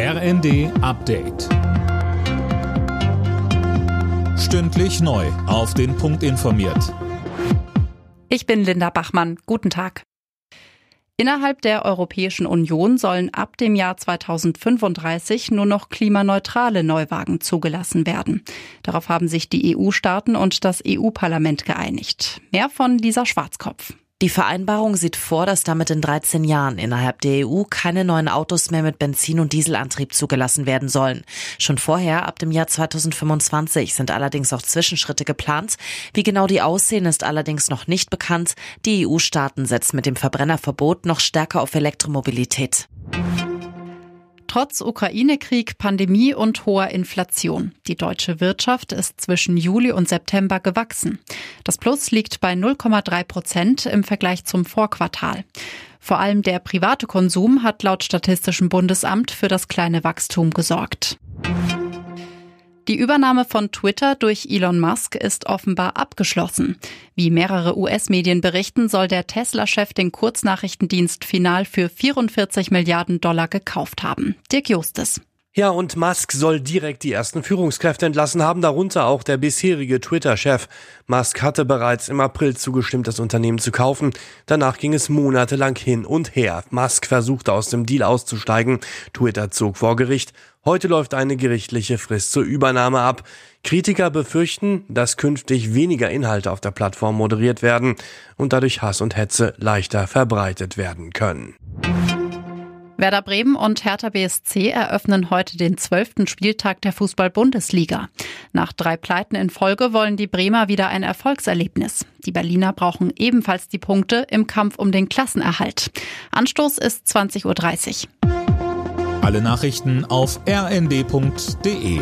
RND Update. Stündlich neu. Auf den Punkt informiert. Ich bin Linda Bachmann. Guten Tag. Innerhalb der Europäischen Union sollen ab dem Jahr 2035 nur noch klimaneutrale Neuwagen zugelassen werden. Darauf haben sich die EU-Staaten und das EU-Parlament geeinigt. Mehr von Lisa Schwarzkopf. Die Vereinbarung sieht vor, dass damit in 13 Jahren innerhalb der EU keine neuen Autos mehr mit Benzin- und Dieselantrieb zugelassen werden sollen. Schon vorher, ab dem Jahr 2025, sind allerdings auch Zwischenschritte geplant. Wie genau die aussehen, ist allerdings noch nicht bekannt. Die EU-Staaten setzen mit dem Verbrennerverbot noch stärker auf Elektromobilität. Trotz Ukraine-Krieg, Pandemie und hoher Inflation. Die deutsche Wirtschaft ist zwischen Juli und September gewachsen. Das Plus liegt bei 0,3 Prozent im Vergleich zum Vorquartal. Vor allem der private Konsum hat laut Statistischem Bundesamt für das kleine Wachstum gesorgt. Die Übernahme von Twitter durch Elon Musk ist offenbar abgeschlossen. Wie mehrere US-Medien berichten, soll der Tesla-Chef den Kurznachrichtendienst final für 44 Milliarden Dollar gekauft haben. Dirk Justes. Ja, und Musk soll direkt die ersten Führungskräfte entlassen haben, darunter auch der bisherige Twitter-Chef. Musk hatte bereits im April zugestimmt, das Unternehmen zu kaufen. Danach ging es monatelang hin und her. Musk versuchte aus dem Deal auszusteigen. Twitter zog vor Gericht. Heute läuft eine gerichtliche Frist zur Übernahme ab. Kritiker befürchten, dass künftig weniger Inhalte auf der Plattform moderiert werden und dadurch Hass und Hetze leichter verbreitet werden können. Werder Bremen und Hertha BSC eröffnen heute den zwölften Spieltag der Fußball-Bundesliga. Nach drei Pleiten in Folge wollen die Bremer wieder ein Erfolgserlebnis. Die Berliner brauchen ebenfalls die Punkte im Kampf um den Klassenerhalt. Anstoß ist 20.30 Uhr. Alle Nachrichten auf rnd.de